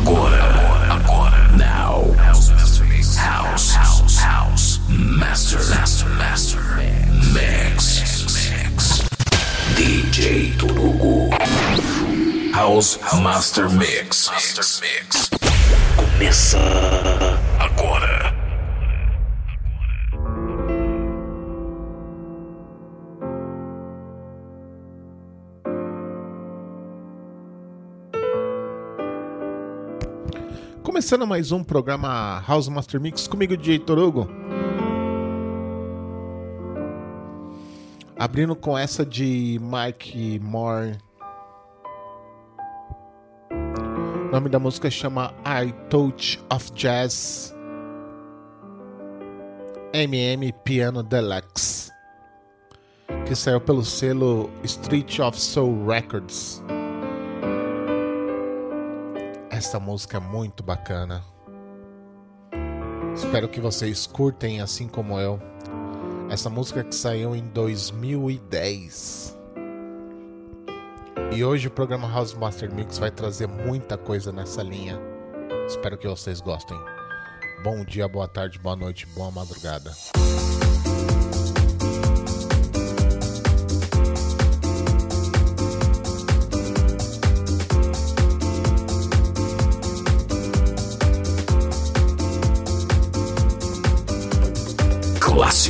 Agora, agora, now. House, house, house, house. Master, master, master. Mix, mix. DJ Turugo. House Master Mix. Master Mix. Começa Começando mais um programa House Master Mix comigo, DJ Torugo. Abrindo com essa de Mike Moore. O nome da música chama I Touch of Jazz. MM Piano Deluxe. Que saiu pelo selo Street of Soul Records. Essa música é muito bacana. Espero que vocês curtem assim como eu. Essa música que saiu em 2010. E hoje o programa House Master Mix vai trazer muita coisa nessa linha. Espero que vocês gostem. Bom dia, boa tarde, boa noite, boa madrugada. Clássico.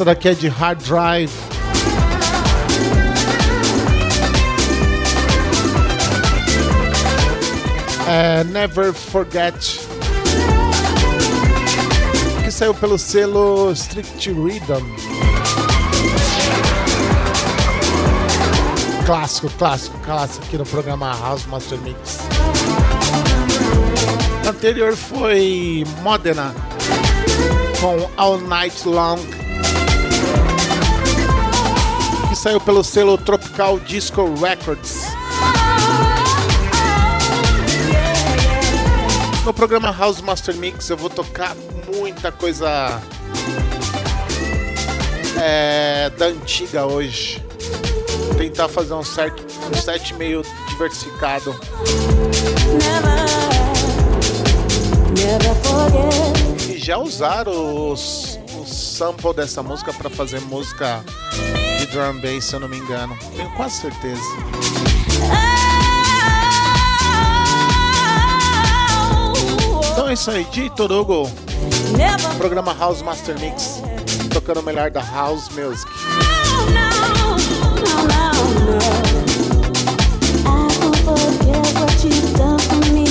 Essa daqui é de Hard Drive. É Never Forget. Que saiu pelo selo Strict Rhythm. Clássico, clássico, clássico aqui no programa House Master Mix. anterior foi Modena com All Night Long, saiu pelo selo Tropical Disco Records. No programa House Master Mix eu vou tocar muita coisa é, da antiga hoje. Vou tentar fazer um, certo, um set meio diversificado. E já usaram os, sample dessa música para fazer música de drum bass, se eu não me engano. Tenho quase certeza. Então é isso aí, de Torugo. Programa House Master Mix. Tocando o melhor da House Music. What you've done for me.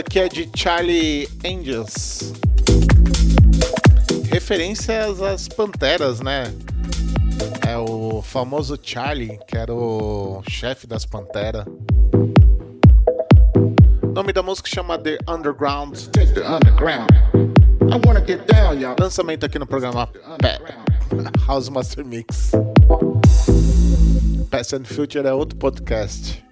Daqui é de Charlie Angels. Referências às Panteras, né? É o famoso Charlie, que era o chefe das Panteras. O nome da música chama The Underground. The Underground. Down, Lançamento aqui no programa House Master Mix. Past and Future é outro podcast.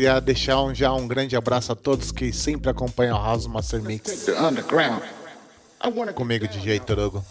Queria deixar um, já um grande abraço a todos que sempre acompanham a House Master Mix. Comigo, DJ Torogo.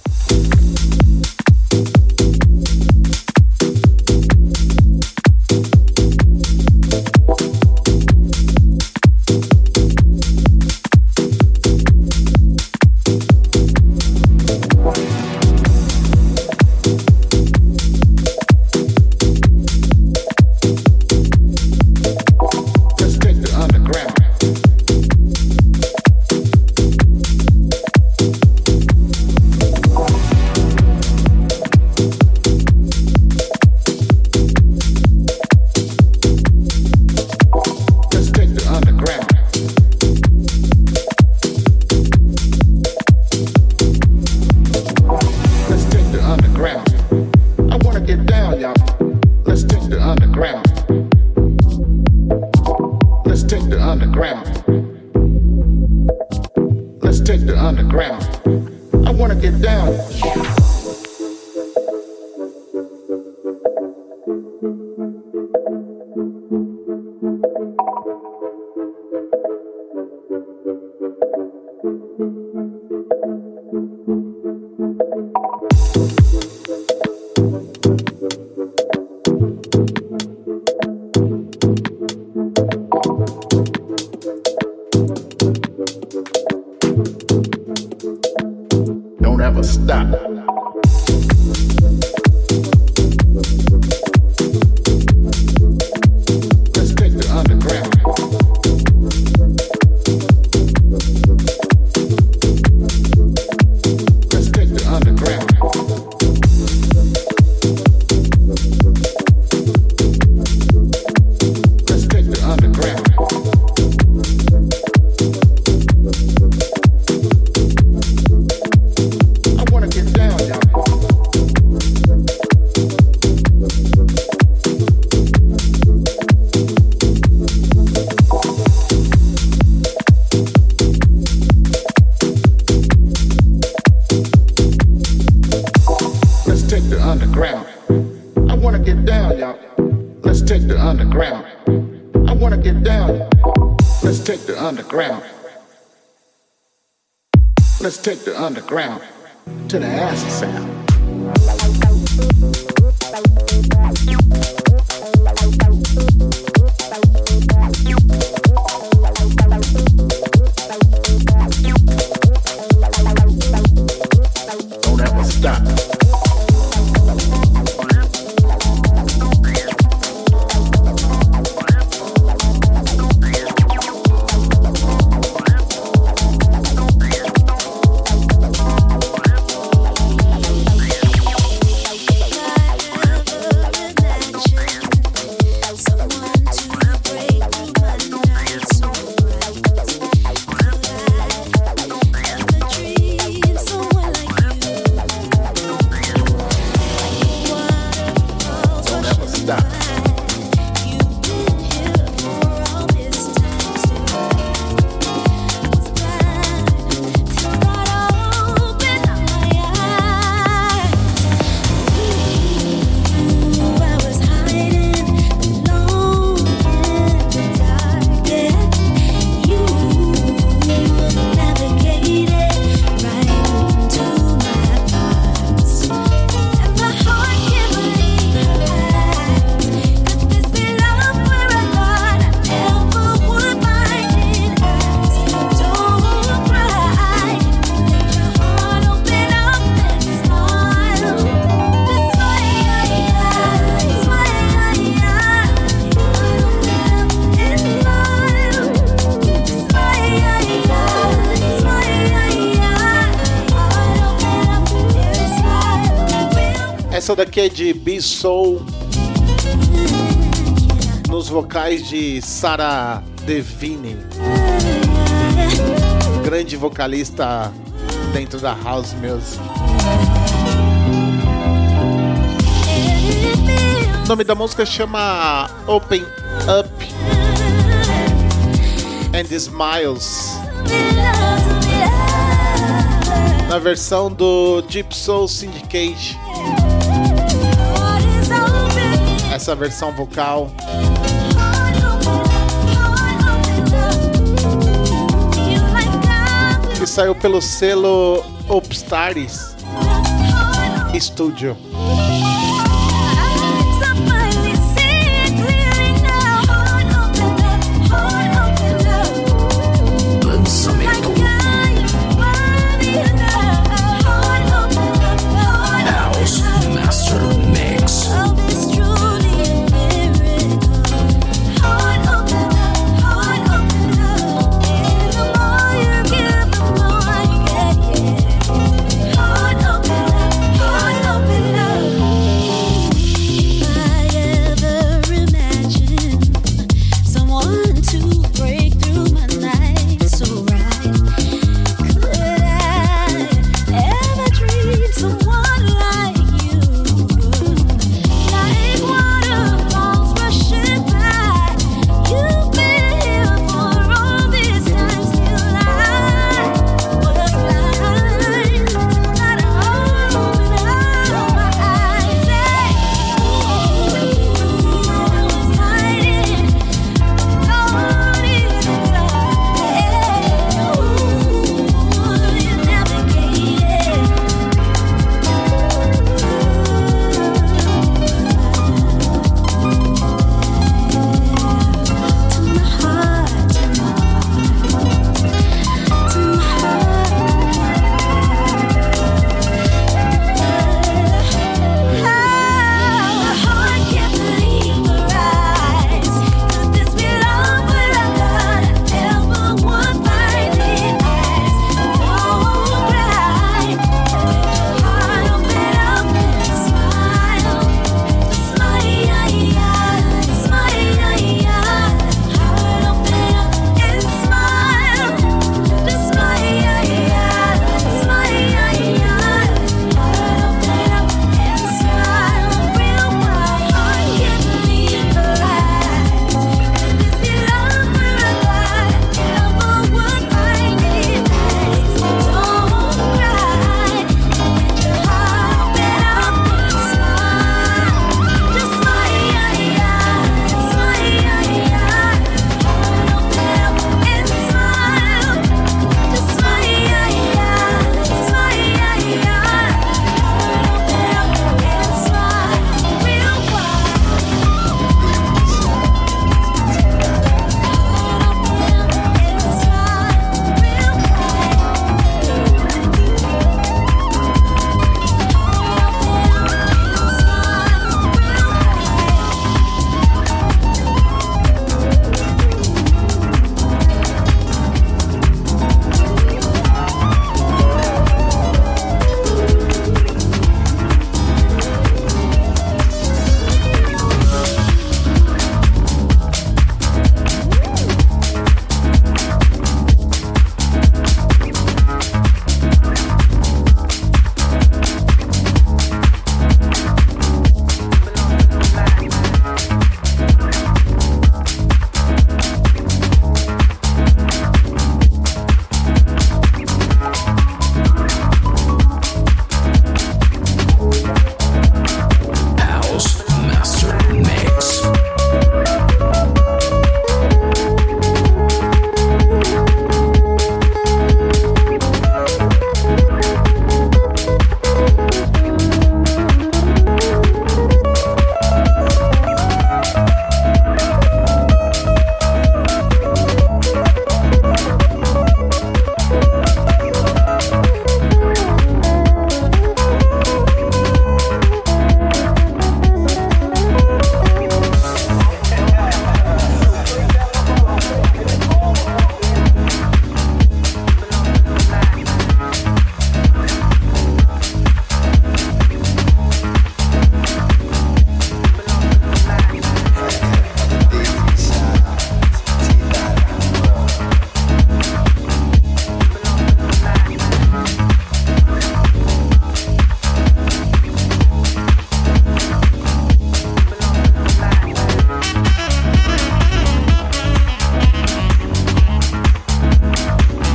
Underground É de B Soul. Nos vocais de Sarah Devine. Grande vocalista dentro da house music. O nome da música chama Open Up and Smiles. Na versão do Deep Soul Syndicate. Essa versão vocal. Que saiu pelo selo Upstars Studio.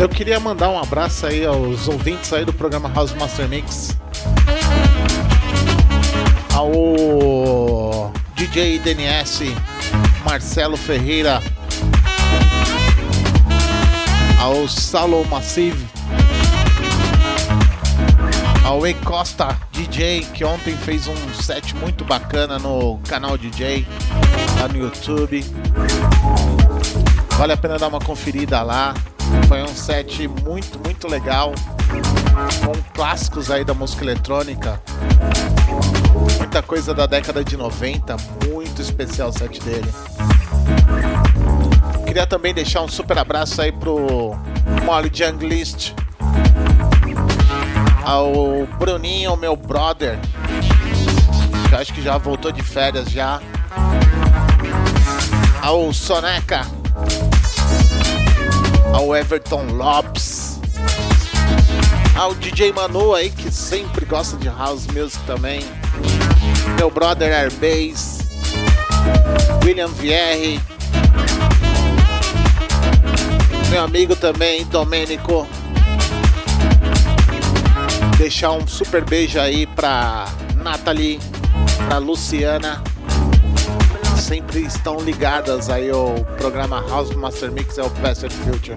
Eu queria mandar um abraço aí aos ouvintes aí do programa House Master Mix. Ao DJ DNS, Marcelo Ferreira, ao Salo Massive, ao E Costa DJ, que ontem fez um set muito bacana no canal DJ, lá no YouTube. Vale a pena dar uma conferida lá. Foi um set muito, muito legal. Com clássicos aí da música eletrônica. Muita coisa da década de 90. Muito especial o set dele. Queria também deixar um super abraço aí pro Molly Junglist. Ao Bruninho, meu brother. Que acho que já voltou de férias já. Ao Soneca ao Everton Lopes, ao DJ Manu aí que sempre gosta de house music também, meu brother Airbase, William Vierre, meu amigo também Domênico. Deixar um super beijo aí pra Nathalie, pra Luciana sempre estão ligadas aí ao programa House Master Mix, é o and Future.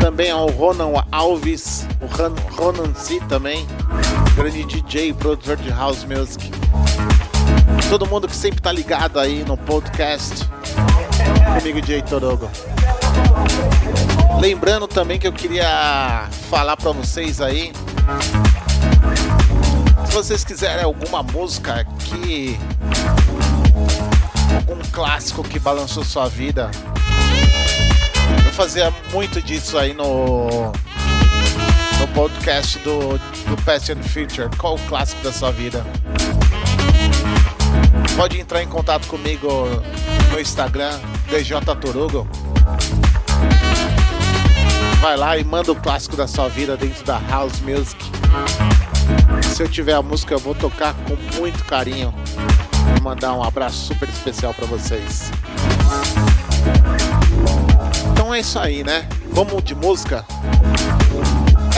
Também ao Ronan Alves, o Ronan C também, grande DJ produtor de House Music. Todo mundo que sempre tá ligado aí no podcast, comigo, DJ Torogo. Lembrando também que eu queria falar para vocês aí. Se vocês quiserem alguma música que algum clássico que balançou sua vida. Eu fazia muito disso aí no, no podcast do, do Past and Future. Qual o clássico da sua vida? Pode entrar em contato comigo no Instagram, DJ Torugo. Vai lá e manda o clássico da sua vida dentro da House Music. Se eu tiver a música, eu vou tocar com muito carinho mandar um abraço super especial para vocês. Então é isso aí, né? Vamos de música.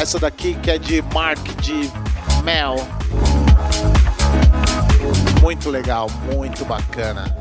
Essa daqui que é de Mark de Mel. Muito legal, muito bacana.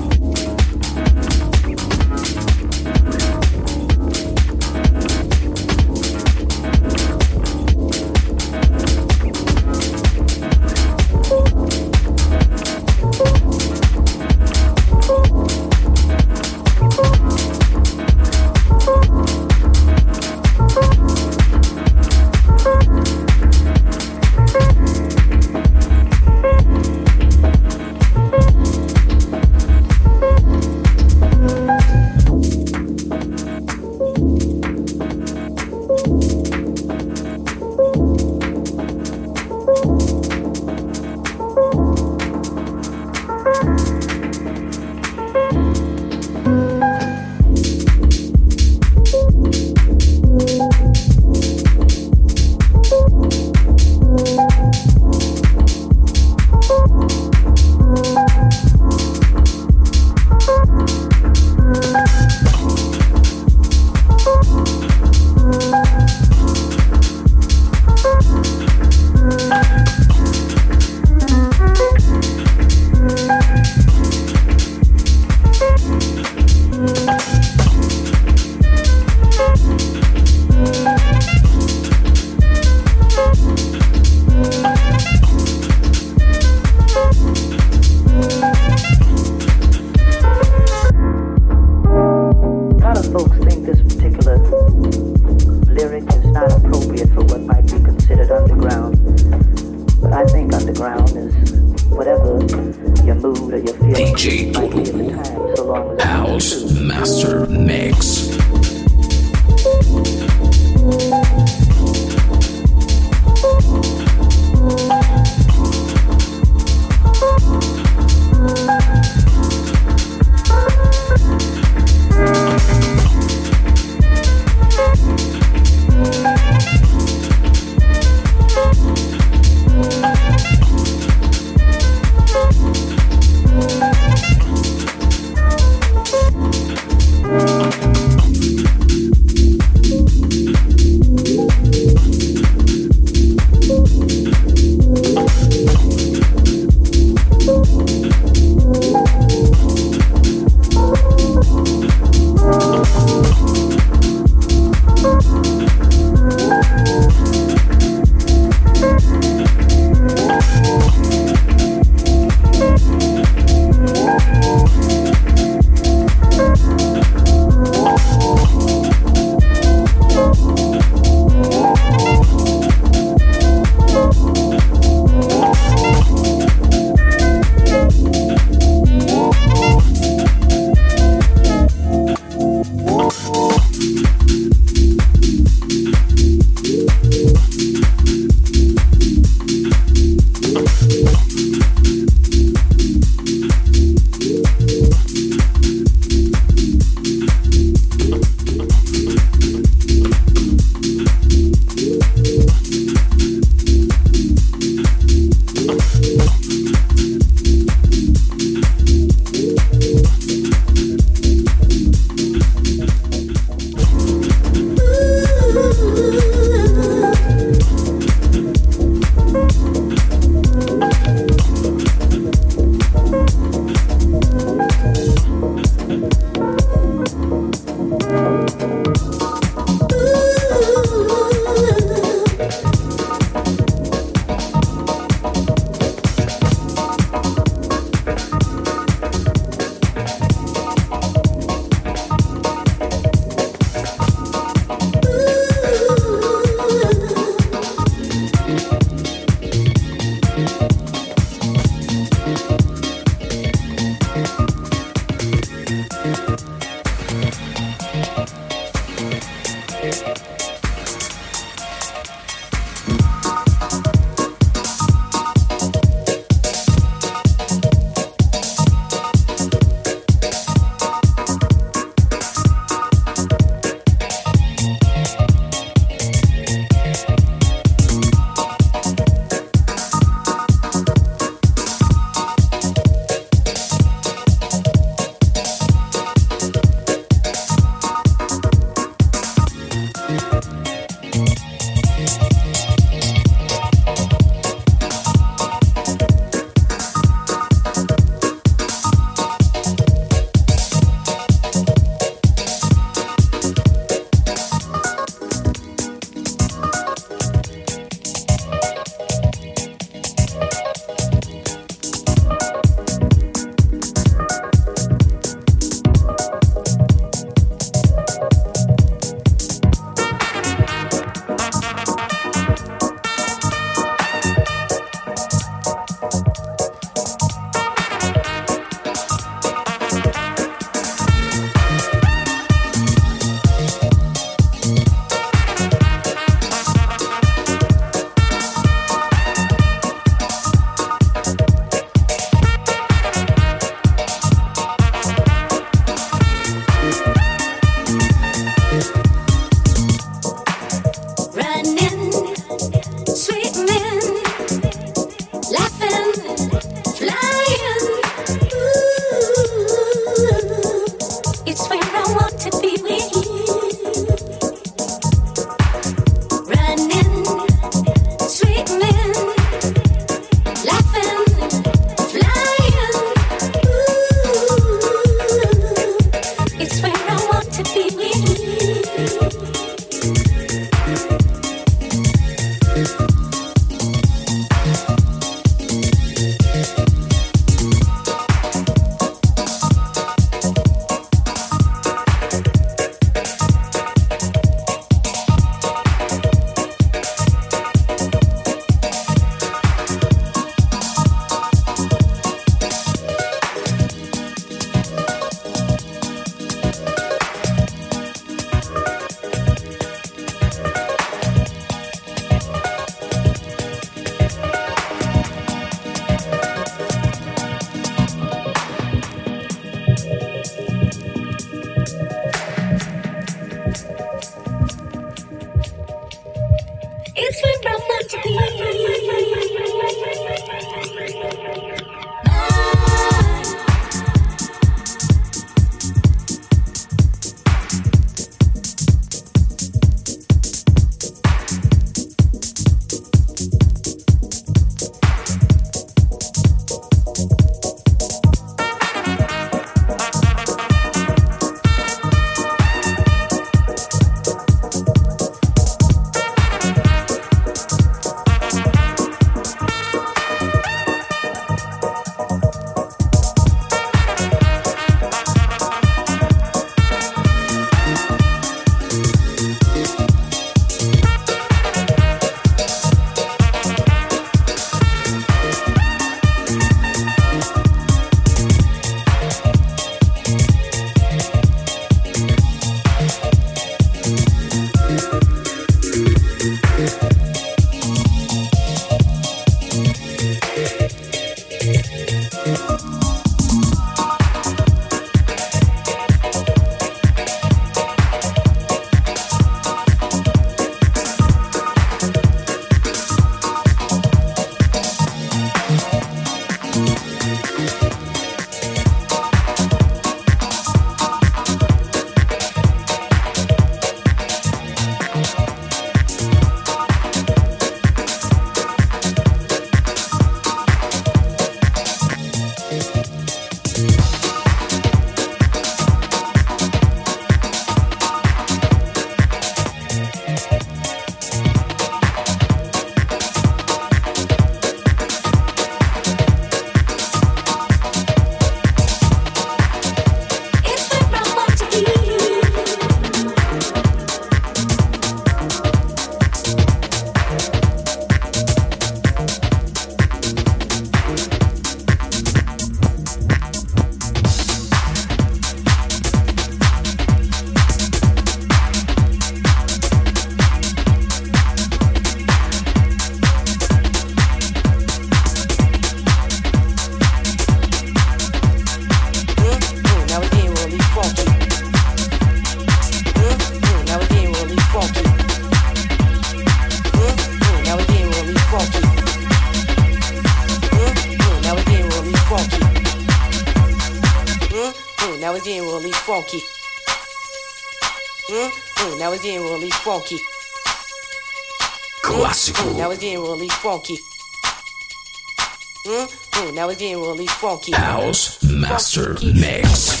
Funky. House Master Mix.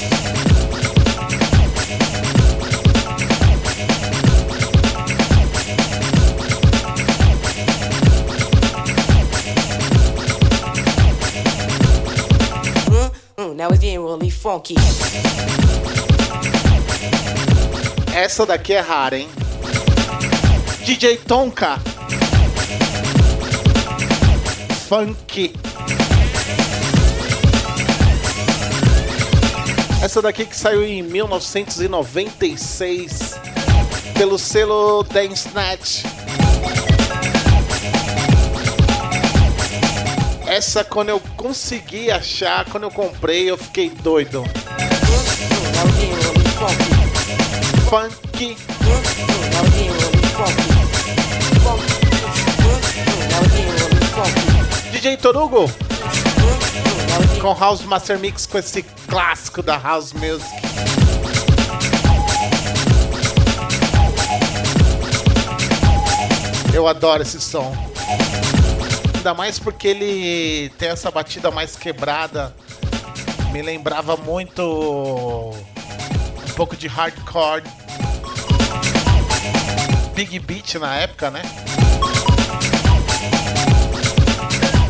Mm, mm, now it's getting really funky. Essa daqui é rara, hein? DJ Tonka. Funk. Essa daqui que saiu em 1996 pelo selo Dance Snatch. Essa quando eu consegui achar, quando eu comprei, eu fiquei doido. Funk. DJ Torugo com House Master Mix com esse clássico da House Music. Eu adoro esse som. Ainda mais porque ele tem essa batida mais quebrada. Me lembrava muito um pouco de hardcore. Big Beat na época, né?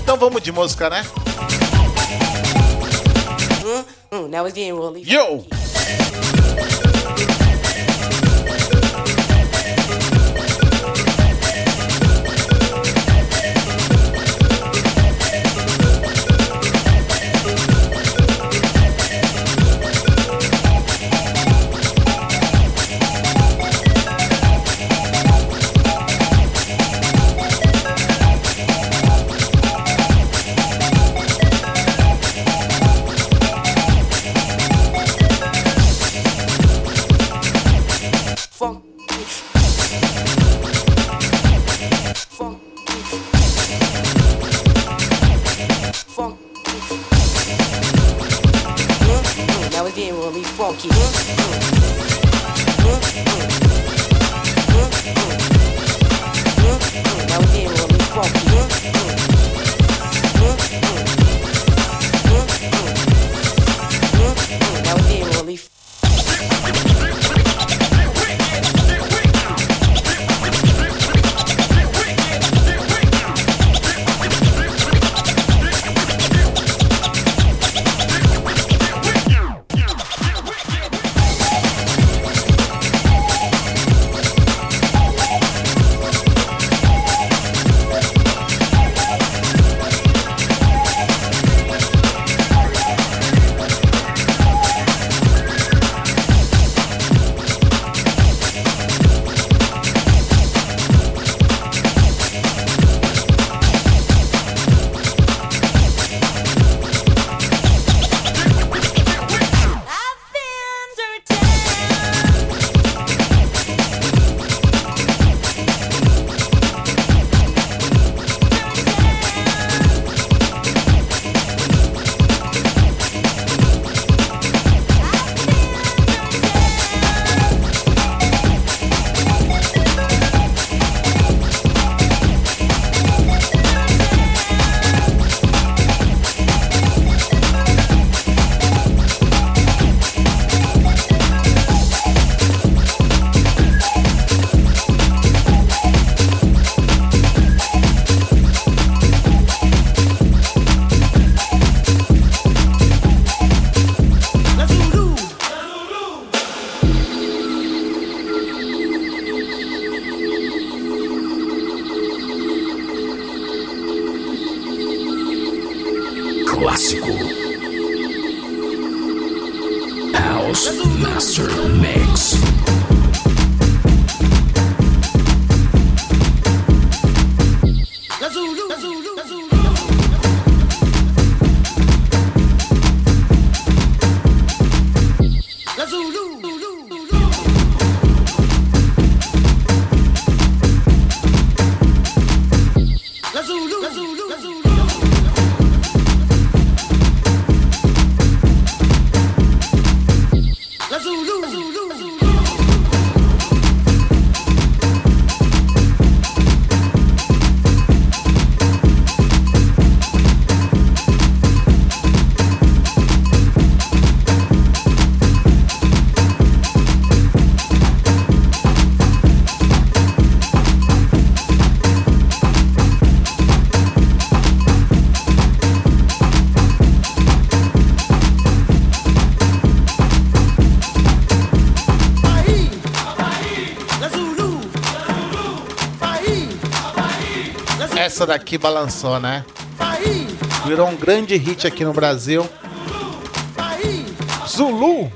Então vamos de música, né? Mm, mm, now it's getting really Yo! Essa daqui balançou, né? Virou um grande hit aqui no Brasil. Zulu.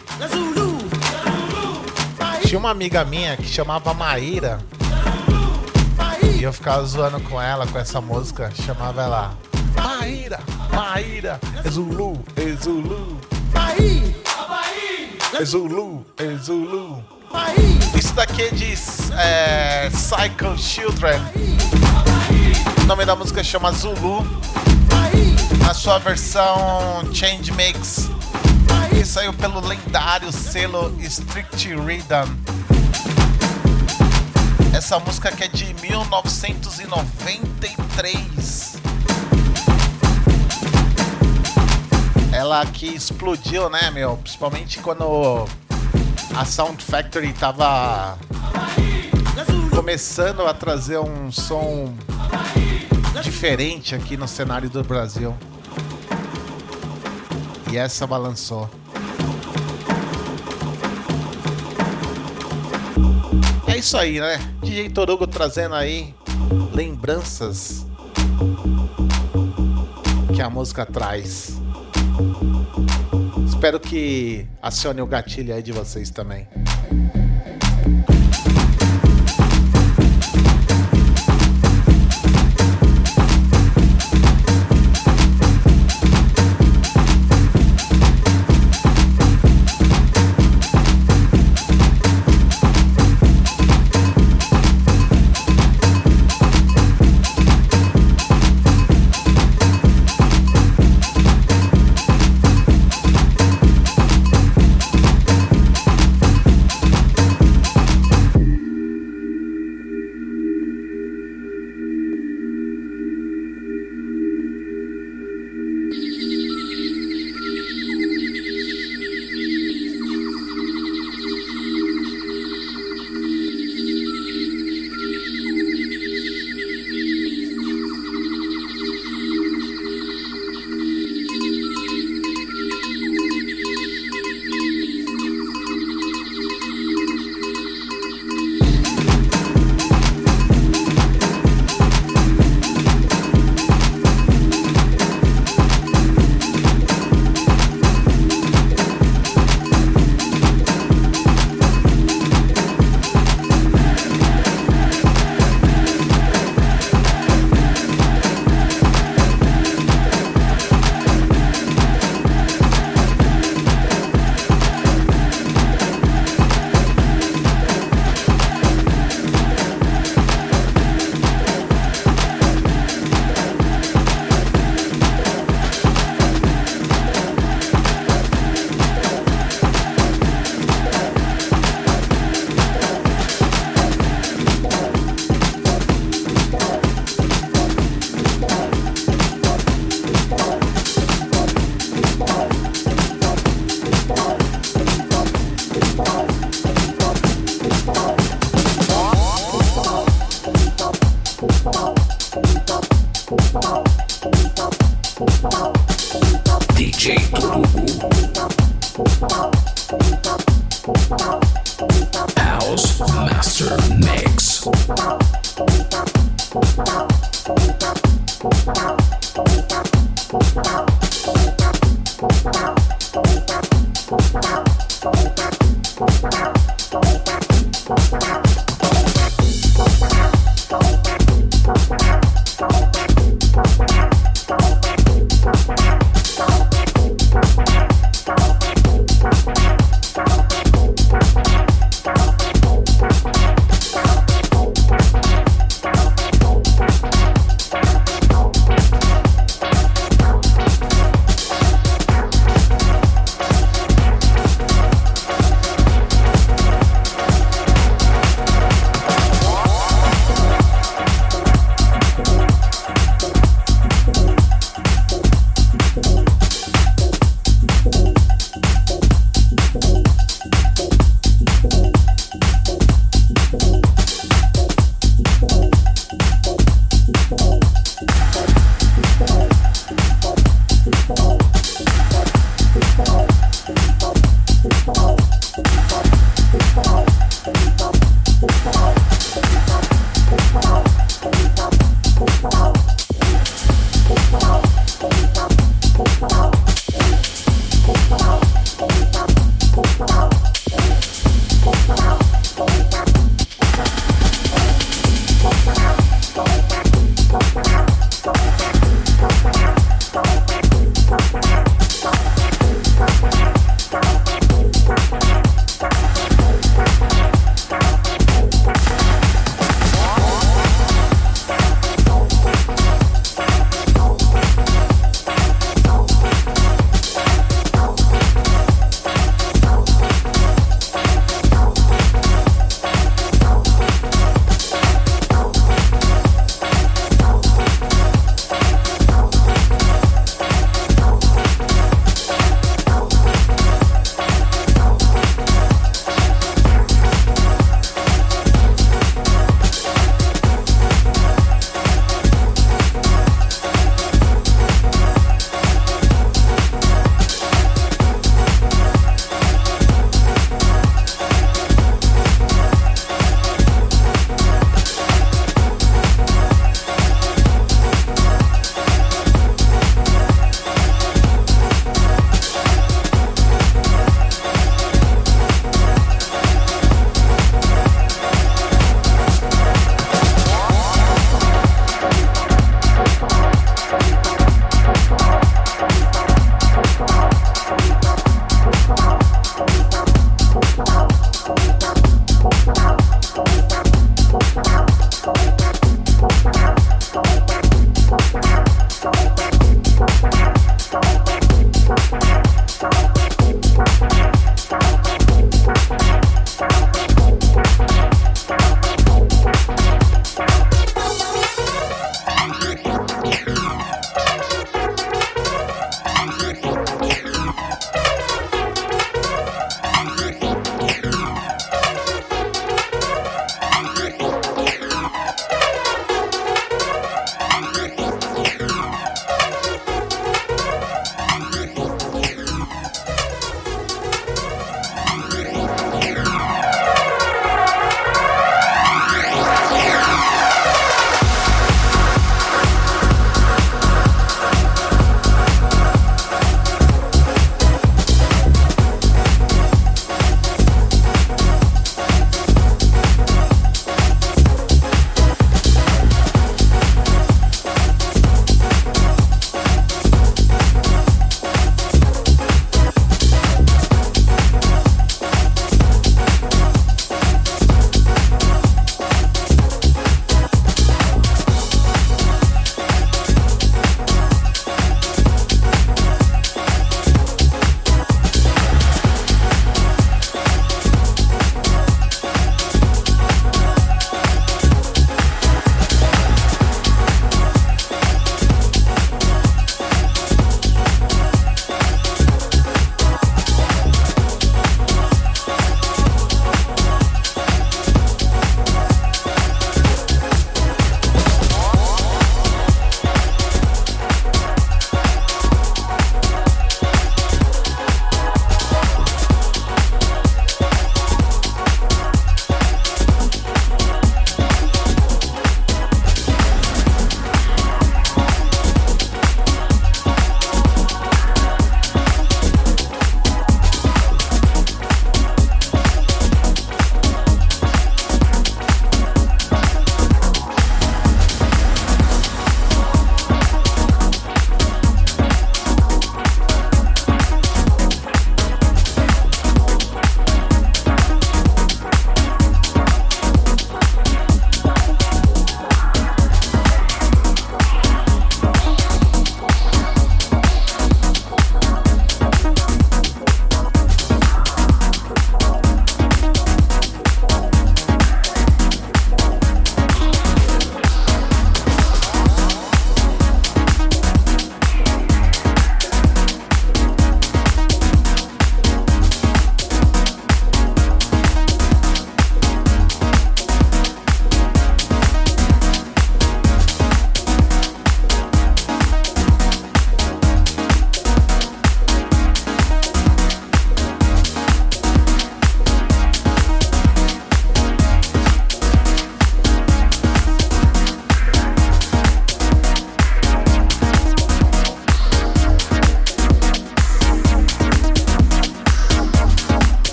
Tinha uma amiga minha que chamava Maíra. E eu ficava zoando com ela com essa música. Chamava ela Maíra, Maíra, é Zulu, é Zulu. É Zulu, é Zulu. Isso daqui é de é, Cycle Children. O nome da música chama Zulu. Na sua versão Change Mix. Que saiu pelo lendário selo Strict Rhythm. Essa música que é de 1993. Ela que explodiu, né, meu? Principalmente quando a Sound Factory tava começando a trazer um som diferente aqui no cenário do Brasil. E essa balançou. É isso aí, né? DJ Torugo trazendo aí lembranças que a música traz. Espero que acione o gatilho aí de vocês também.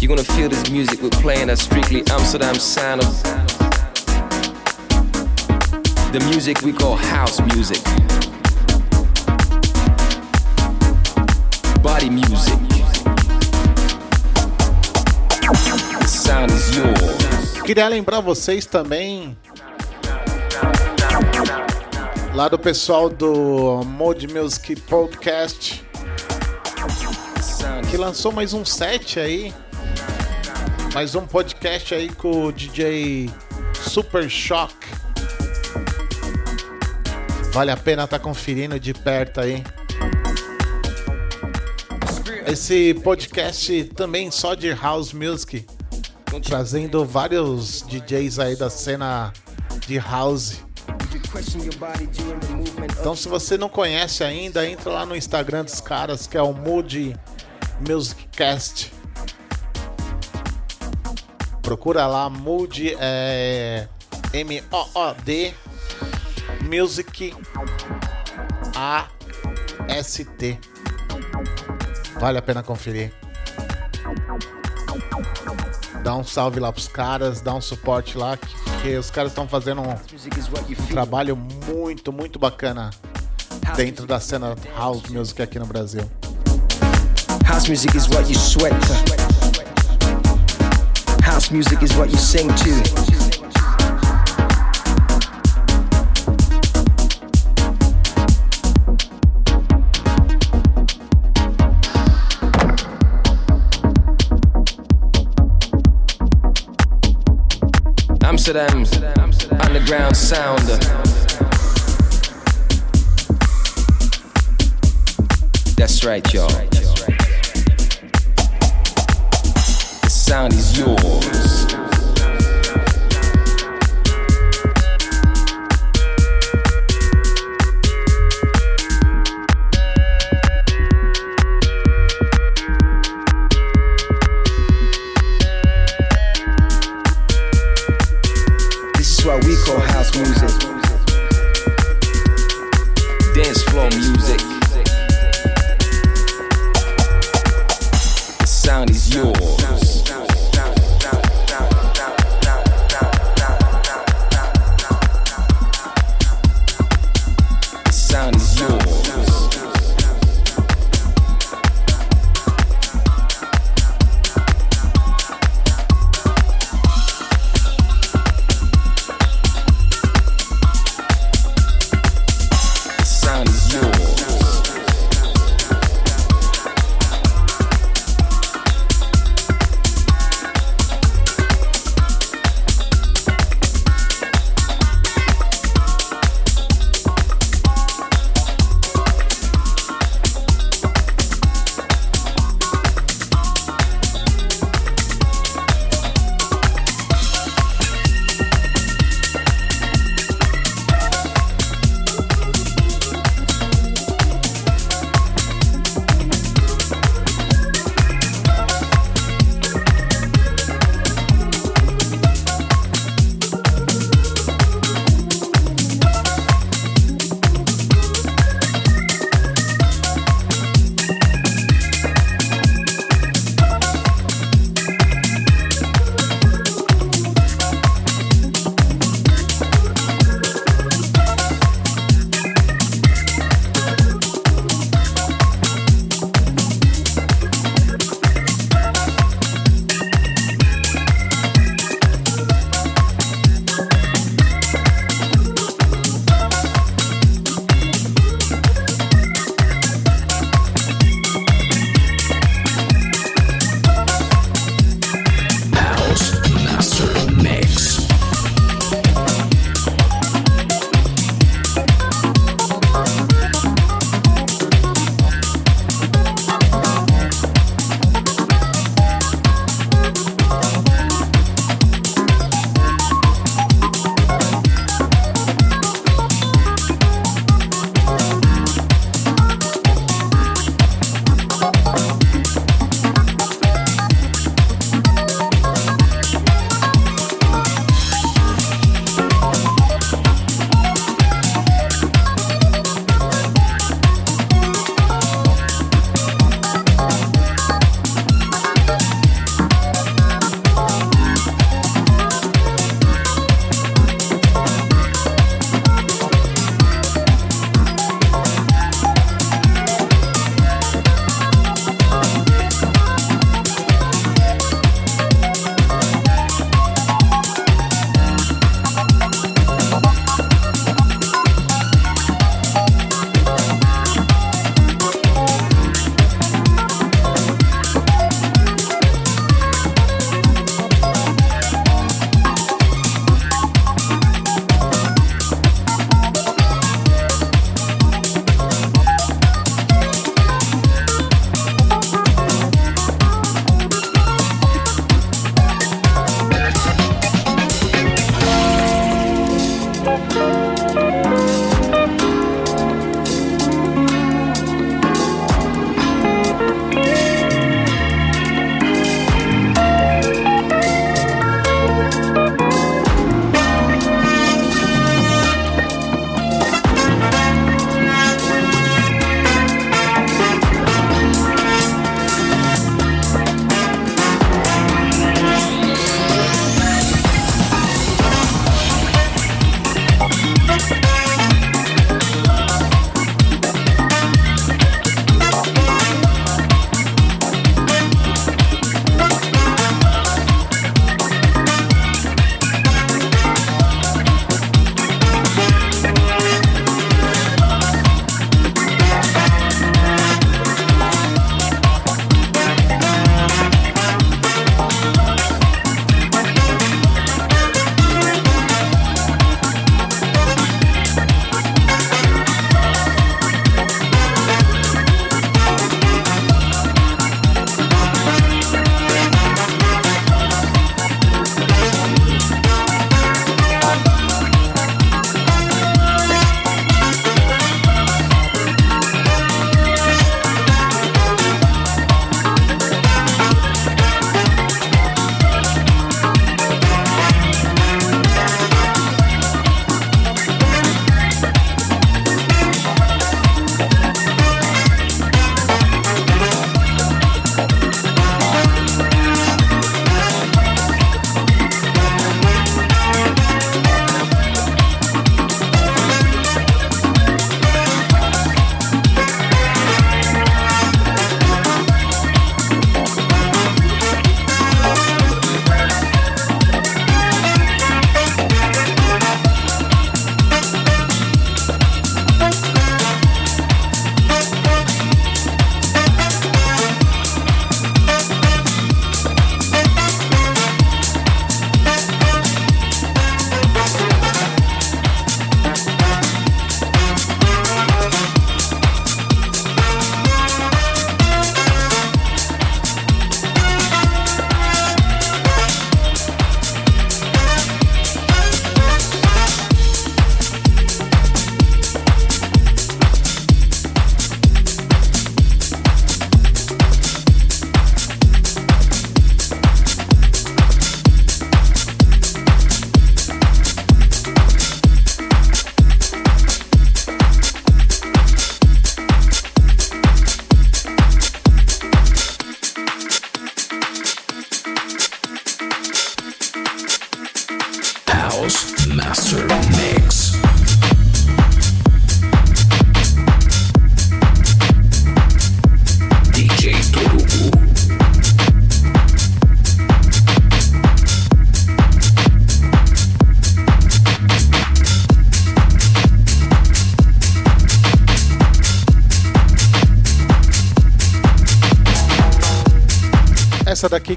You're gonna feel this music we're playing at strictly Amsterdam sound of the music we call house music. Body music. The sound is yours. Queria lembrar vocês também lá do pessoal do Mode Music Podcast que lançou mais um set aí, mais um podcast aí com o DJ Super Shock. Vale a pena estar conferindo de perto aí. Esse podcast também só de house music, trazendo vários DJs aí da cena de house. Então, se você não conhece ainda, entra lá no Instagram dos caras, que é o Mood Music Cast. Procura lá, Mood é M-O-O-D Music A-S-T. Vale a pena conferir. Dá um salve lá pros caras, dá um suporte lá, que, que os caras estão fazendo um, um trabalho muito, muito bacana dentro da cena house music aqui no Brasil. House music is what you sweat. House music is what you sing to. Amsterdam's underground sound. That's right, y'all. Sound is yours.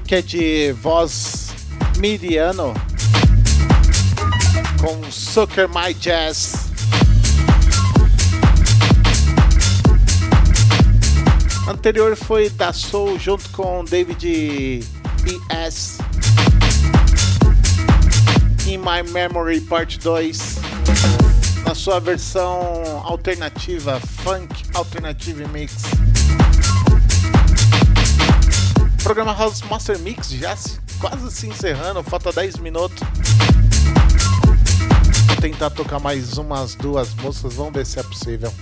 Que é de voz mediano com Sucker My Jazz. Anterior foi da Soul junto com David E.S. In My Memory Part 2. Na sua versão alternativa, Funk Alternative Mix. Programa House Master Mix já se- quase se encerrando, falta 10 minutos. Vou tentar tocar mais umas duas músicas, vamos ver se é possível.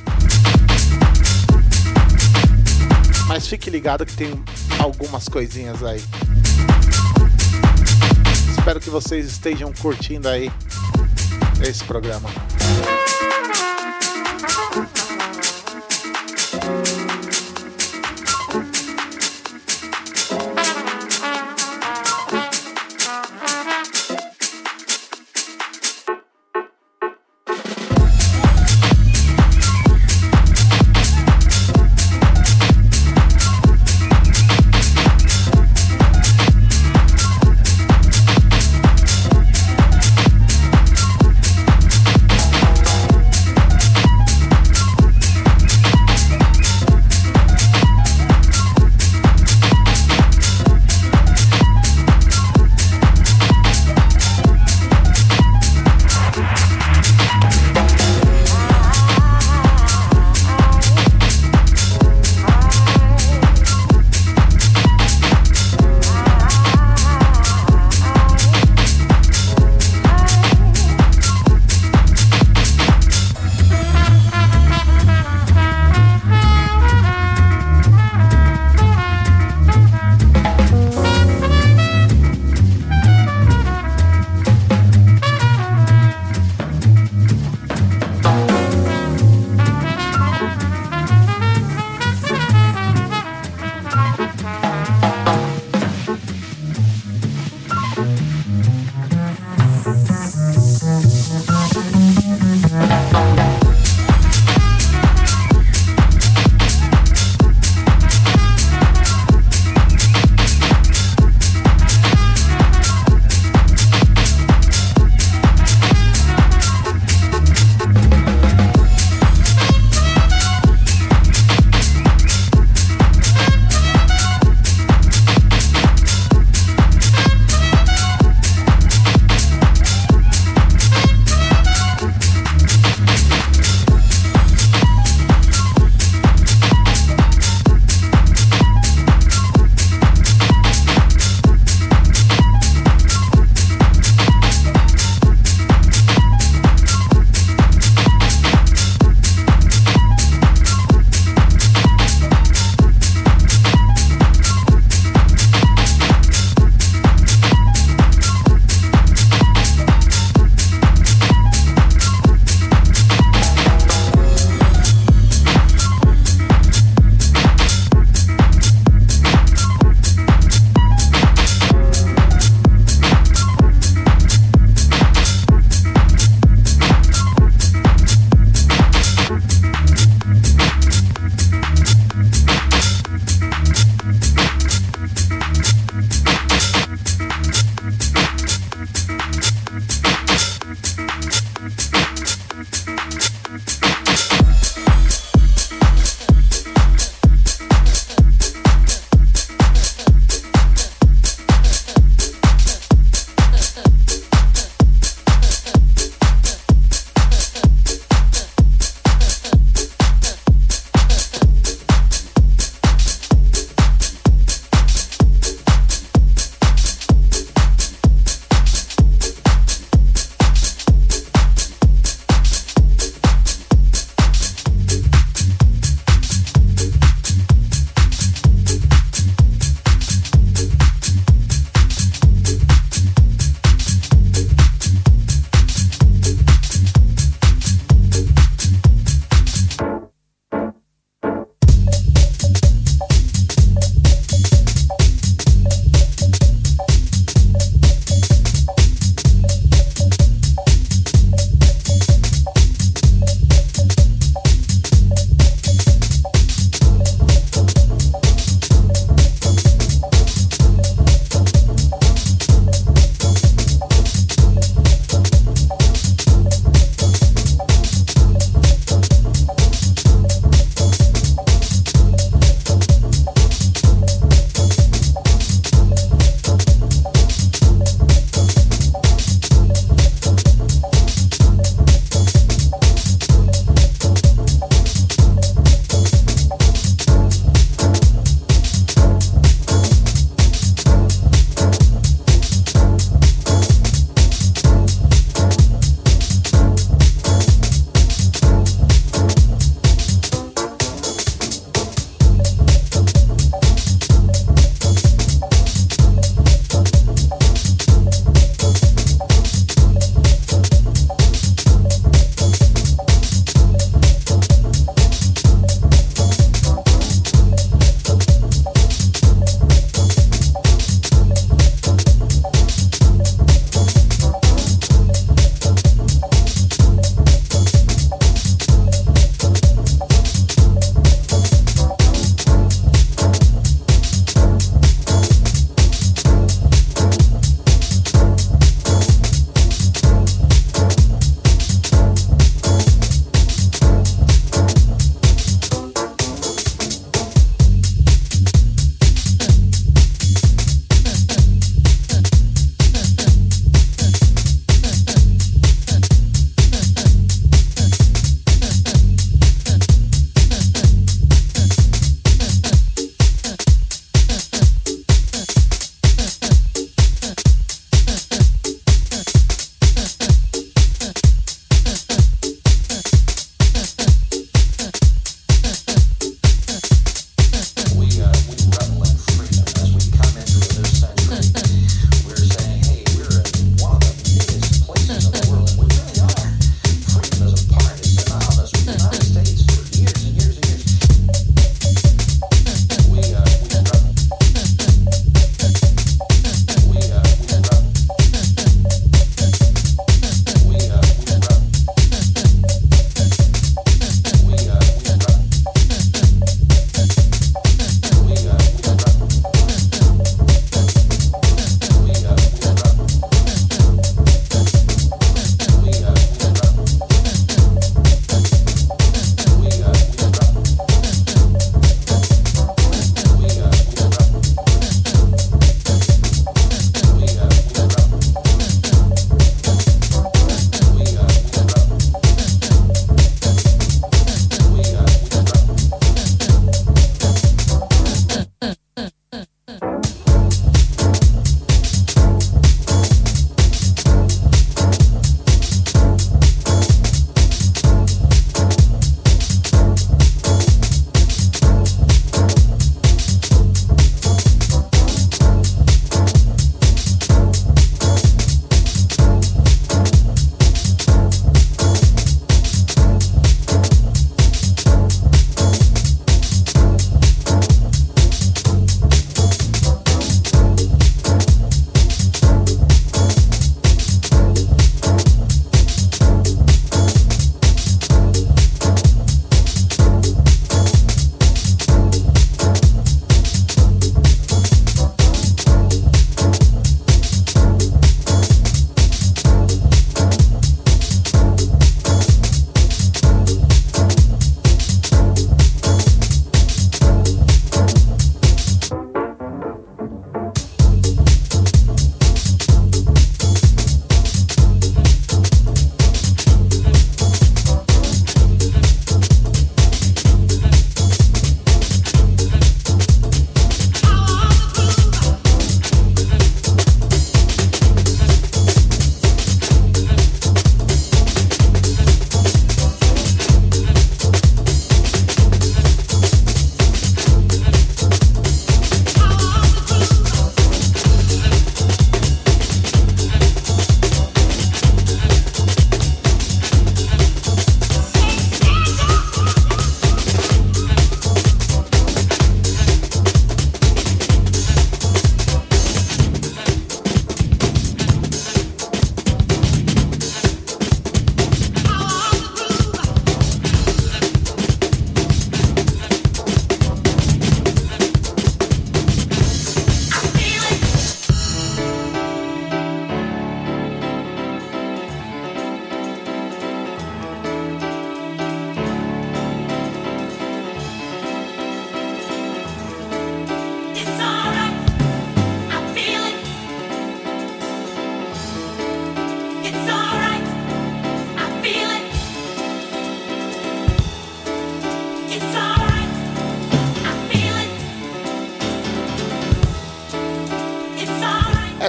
Mas fique ligado que tem algumas coisinhas aí. Espero que vocês estejam curtindo aí esse programa.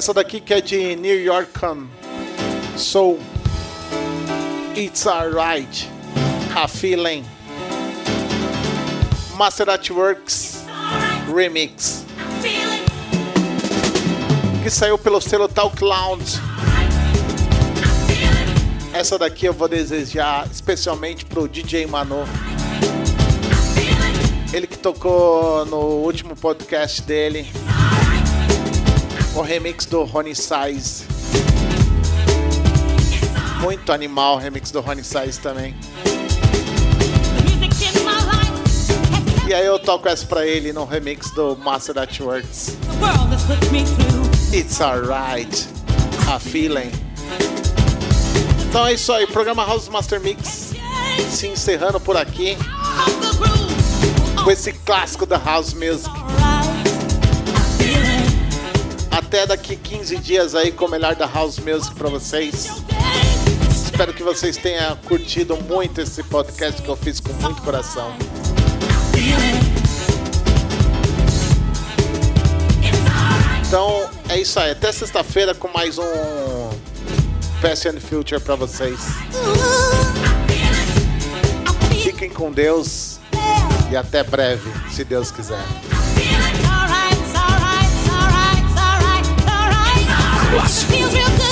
Essa daqui que é de New York Soul. It's Alright. A Feeling. Master at Works Remix. Que saiu pelo selo Talk Lounge. Essa daqui eu vou desejar especialmente pro DJ Manu. Ele que tocou no último podcast dele. O remix do Rony Size. Muito animal o remix do Rony Size também. E aí eu toco essa pra ele no remix do Master That Works. It's alright. A feeling. Então é isso aí, programa House Master Mix se encerrando por aqui com esse clássico da House Music. Até daqui 15 dias aí com o melhor da House Music pra vocês. Espero que vocês tenham curtido muito esse podcast que eu fiz com muito coração. Então é isso aí. Até sexta-feira com mais um and Future para vocês. Fiquem com Deus e até breve, se Deus quiser. Clássico.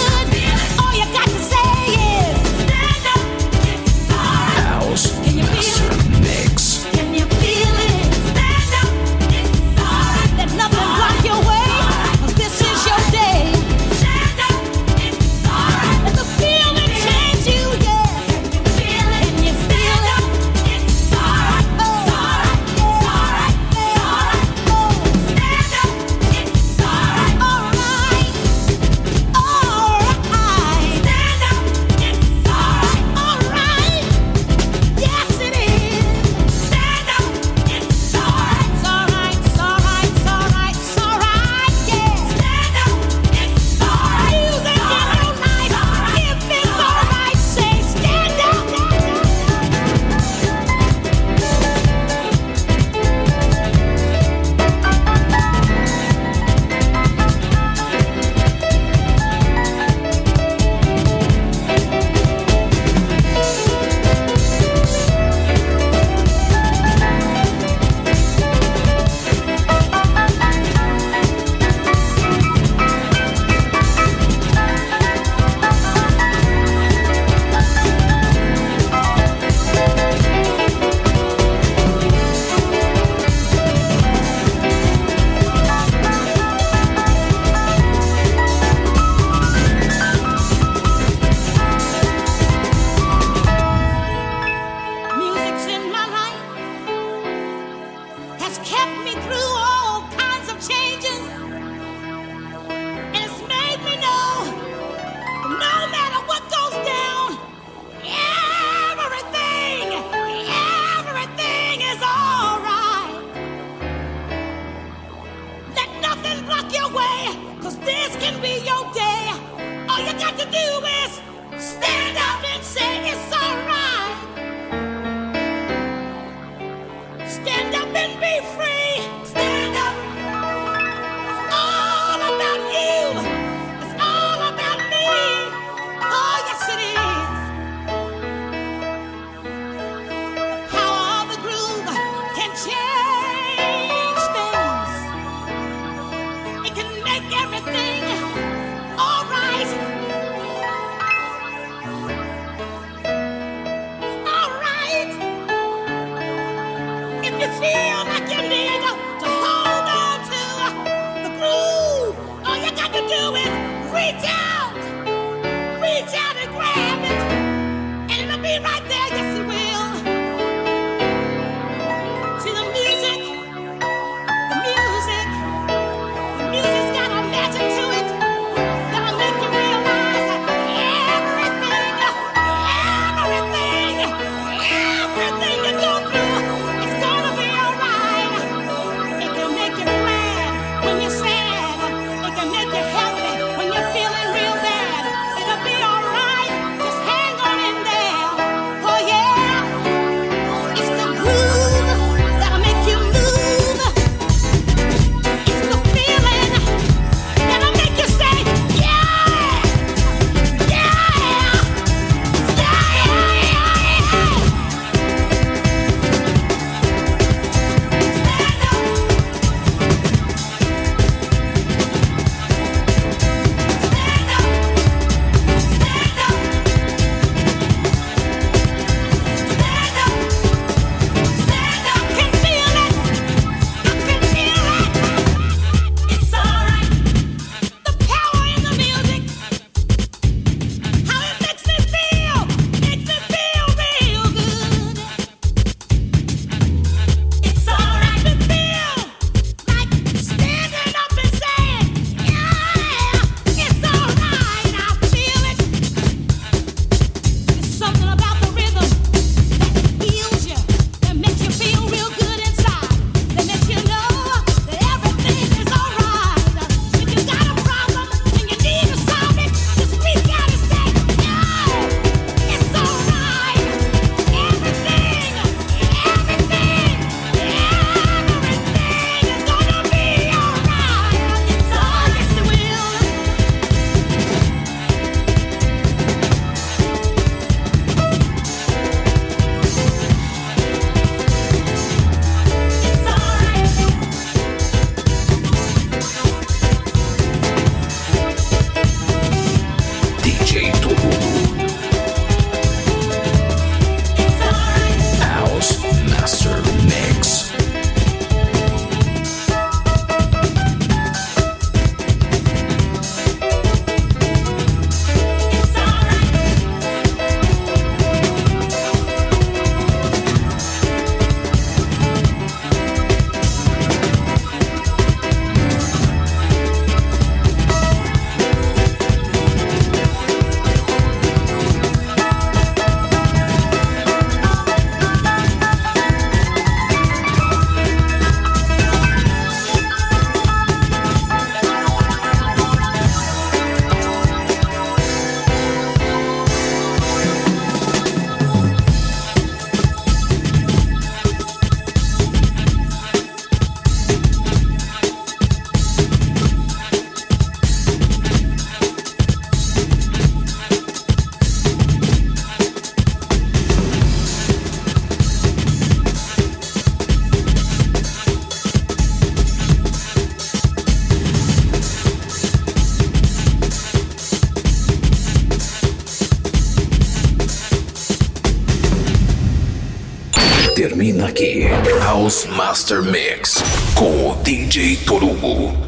House Master Mix com o DJ Torugo.